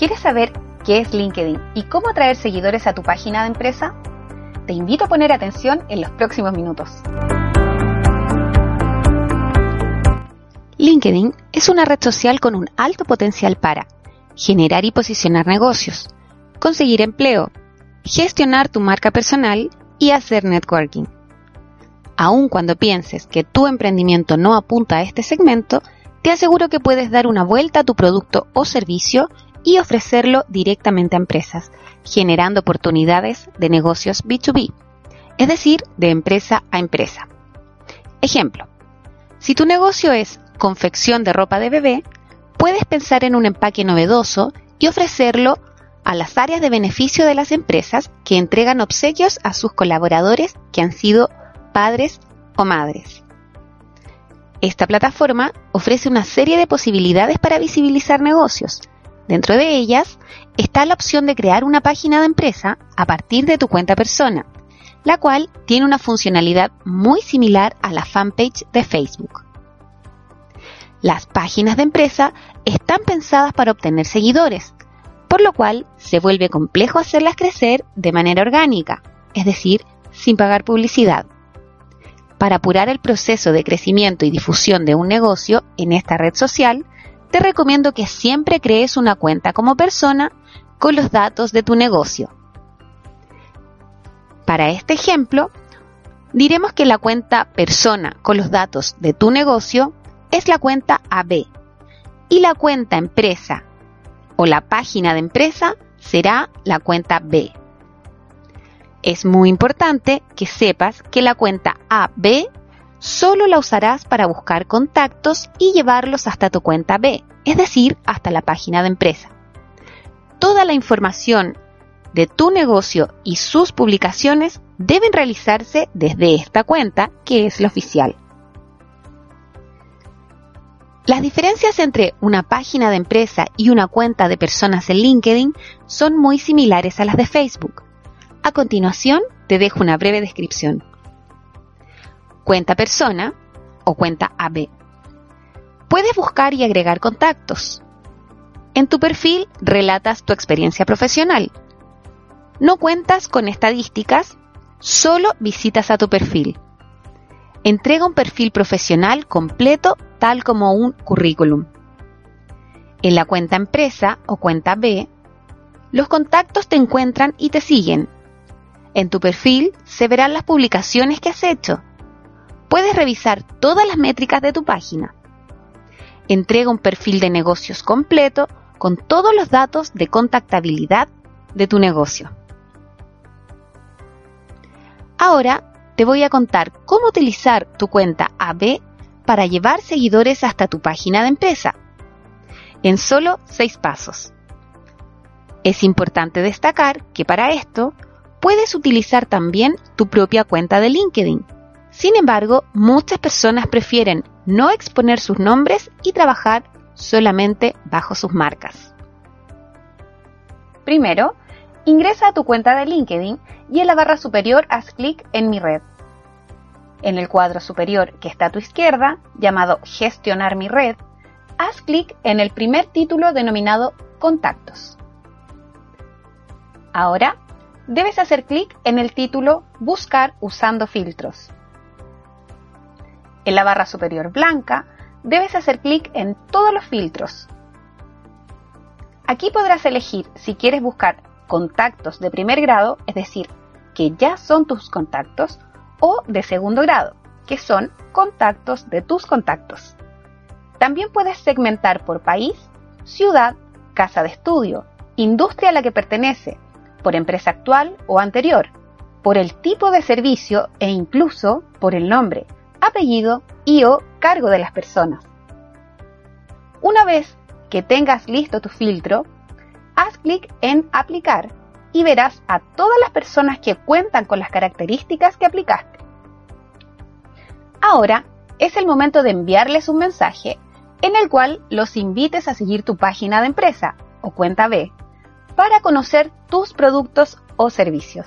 ¿Quieres saber qué es LinkedIn y cómo atraer seguidores a tu página de empresa? Te invito a poner atención en los próximos minutos. LinkedIn es una red social con un alto potencial para generar y posicionar negocios, conseguir empleo, gestionar tu marca personal y hacer networking. Aun cuando pienses que tu emprendimiento no apunta a este segmento, te aseguro que puedes dar una vuelta a tu producto o servicio y ofrecerlo directamente a empresas, generando oportunidades de negocios B2B, es decir, de empresa a empresa. Ejemplo, si tu negocio es confección de ropa de bebé, puedes pensar en un empaque novedoso y ofrecerlo a las áreas de beneficio de las empresas que entregan obsequios a sus colaboradores que han sido padres o madres. Esta plataforma ofrece una serie de posibilidades para visibilizar negocios, Dentro de ellas está la opción de crear una página de empresa a partir de tu cuenta persona, la cual tiene una funcionalidad muy similar a la fanpage de Facebook. Las páginas de empresa están pensadas para obtener seguidores, por lo cual se vuelve complejo hacerlas crecer de manera orgánica, es decir, sin pagar publicidad. Para apurar el proceso de crecimiento y difusión de un negocio en esta red social, te recomiendo que siempre crees una cuenta como persona con los datos de tu negocio. Para este ejemplo, diremos que la cuenta persona con los datos de tu negocio es la cuenta AB y la cuenta empresa o la página de empresa será la cuenta B. Es muy importante que sepas que la cuenta AB solo la usarás para buscar contactos y llevarlos hasta tu cuenta B, es decir, hasta la página de empresa. Toda la información de tu negocio y sus publicaciones deben realizarse desde esta cuenta, que es la oficial. Las diferencias entre una página de empresa y una cuenta de personas en LinkedIn son muy similares a las de Facebook. A continuación, te dejo una breve descripción cuenta persona o cuenta AB. Puedes buscar y agregar contactos. En tu perfil relatas tu experiencia profesional. No cuentas con estadísticas, solo visitas a tu perfil. Entrega un perfil profesional completo tal como un currículum. En la cuenta empresa o cuenta B, los contactos te encuentran y te siguen. En tu perfil se verán las publicaciones que has hecho puedes revisar todas las métricas de tu página. Entrega un perfil de negocios completo con todos los datos de contactabilidad de tu negocio. Ahora te voy a contar cómo utilizar tu cuenta AB para llevar seguidores hasta tu página de empresa, en solo seis pasos. Es importante destacar que para esto puedes utilizar también tu propia cuenta de LinkedIn sin embargo, muchas personas prefieren no exponer sus nombres y trabajar solamente bajo sus marcas. Primero, ingresa a tu cuenta de LinkedIn y en la barra superior haz clic en Mi red. En el cuadro superior que está a tu izquierda, llamado Gestionar mi red, haz clic en el primer título denominado Contactos. Ahora, debes hacer clic en el título Buscar usando filtros. En la barra superior blanca debes hacer clic en todos los filtros. Aquí podrás elegir si quieres buscar contactos de primer grado, es decir, que ya son tus contactos, o de segundo grado, que son contactos de tus contactos. También puedes segmentar por país, ciudad, casa de estudio, industria a la que pertenece, por empresa actual o anterior, por el tipo de servicio e incluso por el nombre, apellido y o cargo de las personas. Una vez que tengas listo tu filtro, haz clic en Aplicar y verás a todas las personas que cuentan con las características que aplicaste. Ahora es el momento de enviarles un mensaje en el cual los invites a seguir tu página de empresa o cuenta B para conocer tus productos o servicios.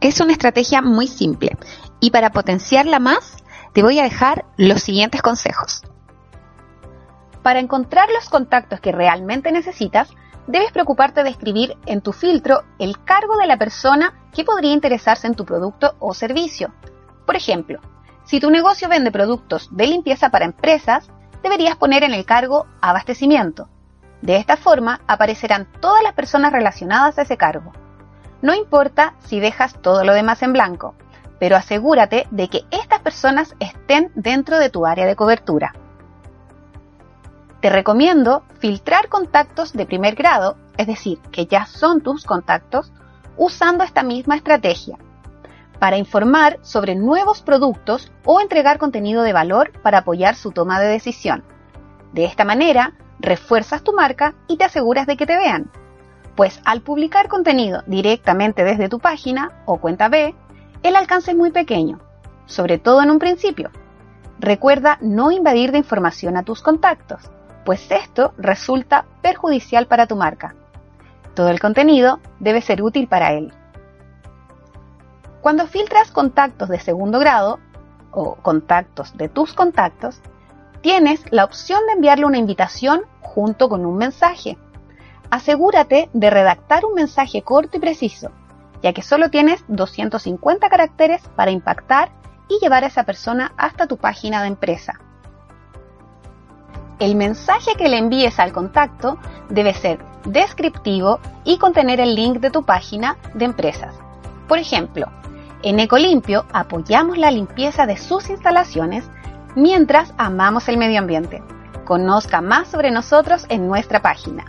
Es una estrategia muy simple y para potenciarla más te voy a dejar los siguientes consejos. Para encontrar los contactos que realmente necesitas, debes preocuparte de escribir en tu filtro el cargo de la persona que podría interesarse en tu producto o servicio. Por ejemplo, si tu negocio vende productos de limpieza para empresas, deberías poner en el cargo abastecimiento. De esta forma aparecerán todas las personas relacionadas a ese cargo. No importa si dejas todo lo demás en blanco, pero asegúrate de que estas personas estén dentro de tu área de cobertura. Te recomiendo filtrar contactos de primer grado, es decir, que ya son tus contactos, usando esta misma estrategia, para informar sobre nuevos productos o entregar contenido de valor para apoyar su toma de decisión. De esta manera, refuerzas tu marca y te aseguras de que te vean. Pues al publicar contenido directamente desde tu página o cuenta B, el alcance es muy pequeño, sobre todo en un principio. Recuerda no invadir de información a tus contactos pues esto resulta perjudicial para tu marca. Todo el contenido debe ser útil para él. Cuando filtras contactos de segundo grado o contactos de tus contactos, tienes la opción de enviarle una invitación junto con un mensaje. Asegúrate de redactar un mensaje corto y preciso, ya que solo tienes 250 caracteres para impactar y llevar a esa persona hasta tu página de empresa el mensaje que le envíes al contacto debe ser descriptivo y contener el link de tu página de empresas. Por ejemplo, en Ecolimpio apoyamos la limpieza de sus instalaciones mientras amamos el medio ambiente. Conozca más sobre nosotros en nuestra página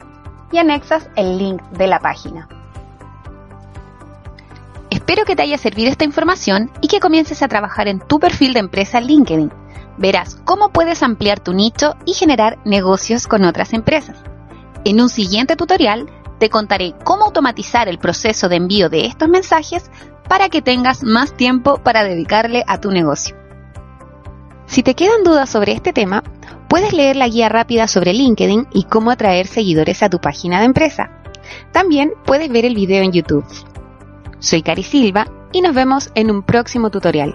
y anexas el link de la página. Espero que te haya servido esta información y que comiences a trabajar en tu perfil de empresa LinkedIn verás cómo puedes ampliar tu nicho y generar negocios con otras empresas. En un siguiente tutorial te contaré cómo automatizar el proceso de envío de estos mensajes para que tengas más tiempo para dedicarle a tu negocio. Si te quedan dudas sobre este tema, puedes leer la guía rápida sobre LinkedIn y cómo atraer seguidores a tu página de empresa. También puedes ver el video en YouTube. Soy Cari Silva y nos vemos en un próximo tutorial.